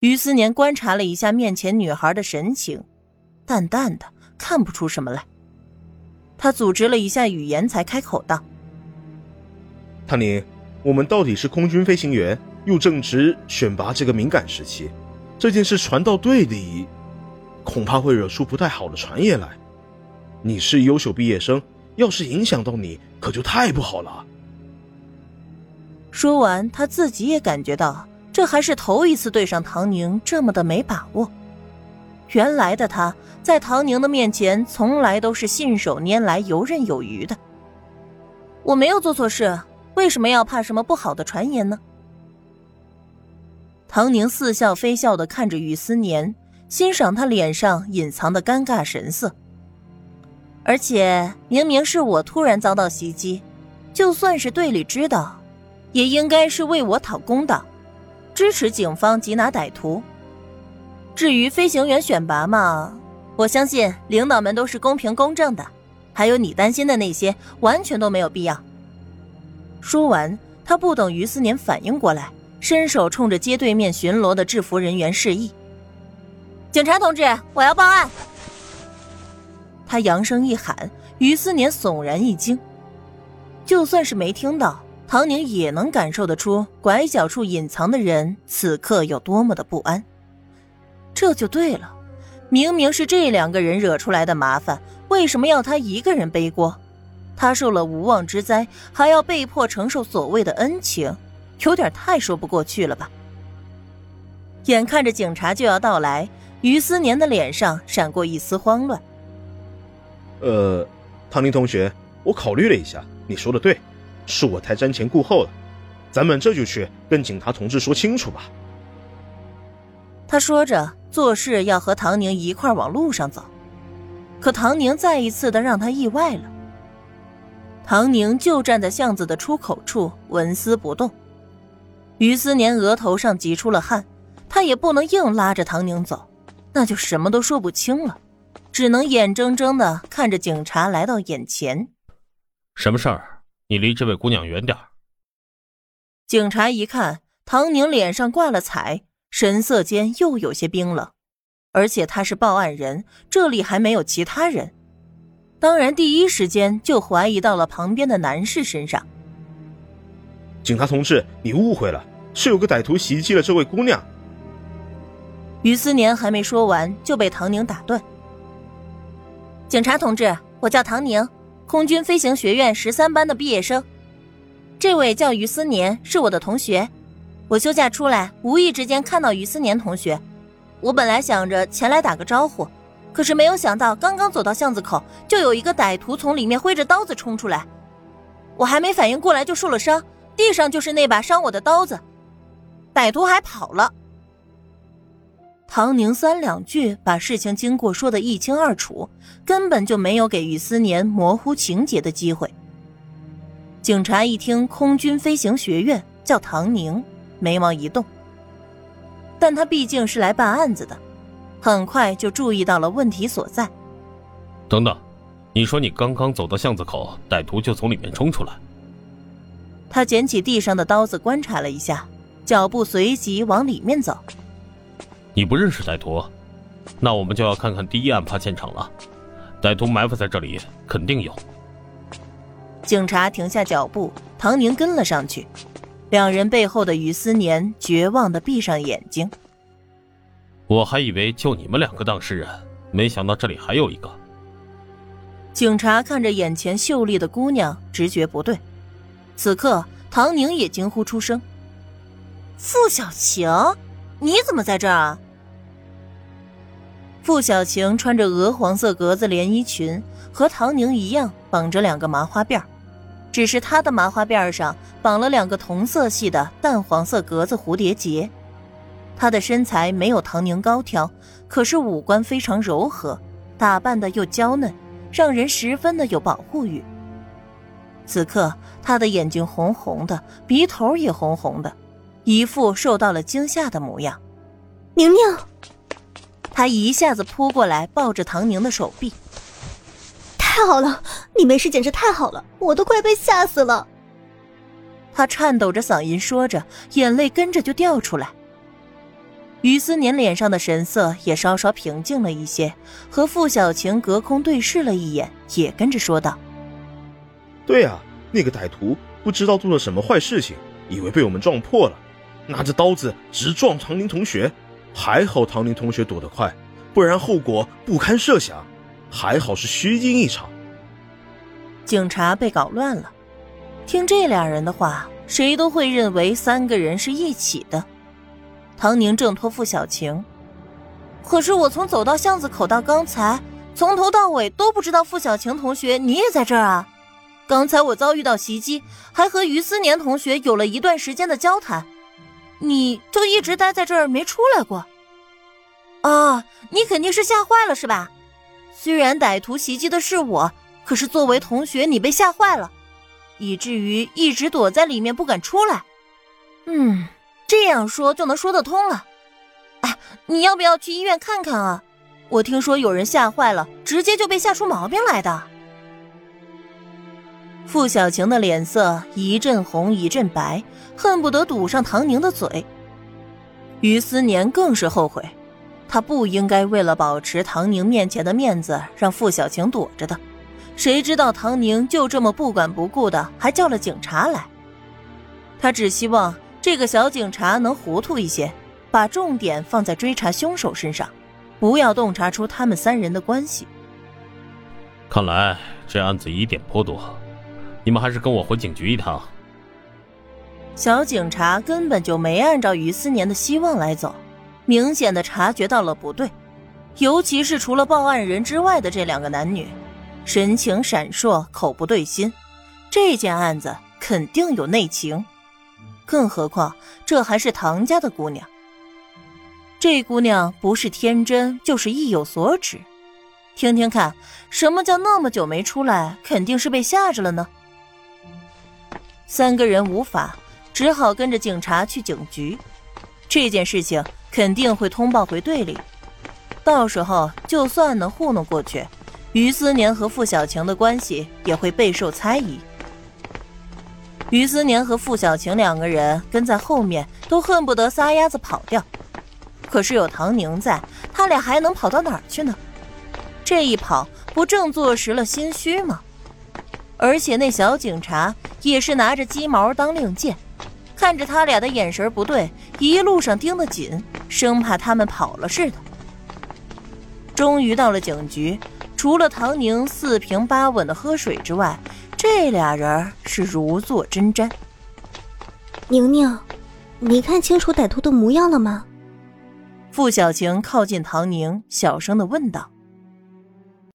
于思年观察了一下面前女孩的神情，淡淡的，看不出什么来。他组织了一下语言，才开口道：“唐宁，我们到底是空军飞行员，又正值选拔这个敏感时期，这件事传到队里，恐怕会惹出不太好的传言来。你是优秀毕业生，要是影响到你，可就太不好了。”说完，他自己也感觉到，这还是头一次对上唐宁这么的没把握。原来的他在唐宁的面前，从来都是信手拈来、游刃有余的。我没有做错事，为什么要怕什么不好的传言呢？唐宁似笑非笑的看着于思年，欣赏他脸上隐藏的尴尬神色。而且明明是我突然遭到袭击，就算是队里知道。也应该是为我讨公道，支持警方缉拿歹徒。至于飞行员选拔嘛，我相信领导们都是公平公正的，还有你担心的那些，完全都没有必要。说完，他不等于思年反应过来，伸手冲着街对面巡逻的制服人员示意：“警察同志，我要报案。”他扬声一喊，于思年悚然一惊，就算是没听到。唐宁也能感受得出拐角处隐藏的人此刻有多么的不安。这就对了，明明是这两个人惹出来的麻烦，为什么要他一个人背锅？他受了无妄之灾，还要被迫承受所谓的恩情，有点太说不过去了吧？眼看着警察就要到来，于思年的脸上闪过一丝慌乱。呃，唐宁同学，我考虑了一下，你说的对。是我太瞻前顾后了，咱们这就去跟警察同志说清楚吧。他说着，做事要和唐宁一块往路上走，可唐宁再一次的让他意外了。唐宁就站在巷子的出口处，纹丝不动。于思年额头上挤出了汗，他也不能硬拉着唐宁走，那就什么都说不清了，只能眼睁睁的看着警察来到眼前。什么事儿？你离这位姑娘远点警察一看，唐宁脸上挂了彩，神色间又有些冰冷。而且他是报案人，这里还没有其他人，当然第一时间就怀疑到了旁边的男士身上。警察同志，你误会了，是有个歹徒袭击了这位姑娘。于思年还没说完，就被唐宁打断。警察同志，我叫唐宁。空军飞行学院十三班的毕业生，这位叫于思年，是我的同学。我休假出来，无意之间看到于思年同学，我本来想着前来打个招呼，可是没有想到，刚刚走到巷子口，就有一个歹徒从里面挥着刀子冲出来，我还没反应过来就受了伤，地上就是那把伤我的刀子，歹徒还跑了。唐宁三两句把事情经过说得一清二楚，根本就没有给于思年模糊情节的机会。警察一听空军飞行学院叫唐宁，眉毛一动。但他毕竟是来办案子的，很快就注意到了问题所在。等等，你说你刚刚走到巷子口，歹徒就从里面冲出来？他捡起地上的刀子观察了一下，脚步随即往里面走。你不认识歹徒，那我们就要看看第一案发现场了。歹徒埋伏在这里，肯定有。警察停下脚步，唐宁跟了上去。两人背后的于思年绝望的闭上眼睛。我还以为就你们两个当事人，没想到这里还有一个。警察看着眼前秀丽的姑娘，直觉不对。此刻，唐宁也惊呼出声：“傅小晴，你怎么在这儿啊？”傅小晴穿着鹅黄色格子连衣裙，和唐宁一样绑着两个麻花辫只是她的麻花辫上绑了两个同色系的淡黄色格子蝴蝶结。她的身材没有唐宁高挑，可是五官非常柔和，打扮的又娇嫩，让人十分的有保护欲。此刻，她的眼睛红红的，鼻头也红红的，一副受到了惊吓的模样。宁宁。他一下子扑过来，抱着唐宁的手臂。太好了，你没事，简直太好了，我都快被吓死了。他颤抖着嗓音说着，眼泪跟着就掉出来。于思年脸上的神色也稍稍平静了一些，和傅小晴隔空对视了一眼，也跟着说道：“对啊，那个歹徒不知道做了什么坏事情，以为被我们撞破了，拿着刀子直撞唐宁同学。还好唐宁同学躲得快，不然后果不堪设想。还好是虚惊一场。”警察被搞乱了，听这俩人的话，谁都会认为三个人是一起的。唐宁挣脱付小晴，可是我从走到巷子口到刚才，从头到尾都不知道付小晴同学你也在这儿啊！刚才我遭遇到袭击，还和于思年同学有了一段时间的交谈，你就一直待在这儿没出来过。啊，你肯定是吓坏了是吧？虽然歹徒袭击的是我，可是作为同学你被吓坏了，以至于一直躲在里面不敢出来。嗯。这样说就能说得通了，哎，你要不要去医院看看啊？我听说有人吓坏了，直接就被吓出毛病来的。傅小晴的脸色一阵红一阵白，恨不得堵上唐宁的嘴。于思年更是后悔，他不应该为了保持唐宁面前的面子，让傅小晴躲着的。谁知道唐宁就这么不管不顾的，还叫了警察来。他只希望。这个小警察能糊涂一些，把重点放在追查凶手身上，不要洞察出他们三人的关系。看来这案子疑点颇多，你们还是跟我回警局一趟。小警察根本就没按照于思年的希望来走，明显的察觉到了不对，尤其是除了报案人之外的这两个男女，神情闪烁，口不对心，这件案子肯定有内情。更何况，这还是唐家的姑娘。这姑娘不是天真，就是意有所指。听听看，什么叫那么久没出来？肯定是被吓着了呢。三个人无法，只好跟着警察去警局。这件事情肯定会通报回队里，到时候就算能糊弄过去，于思年和付小晴的关系也会备受猜疑。于思年和付小晴两个人跟在后面，都恨不得撒丫子跑掉。可是有唐宁在，他俩还能跑到哪儿去呢？这一跑，不正坐实了心虚吗？而且那小警察也是拿着鸡毛当令箭，看着他俩的眼神不对，一路上盯得紧，生怕他们跑了似的。终于到了警局，除了唐宁四平八稳的喝水之外，这俩人是如坐针毡。宁宁，你看清楚歹徒的模样了吗？傅小晴靠近唐宁，小声的问道。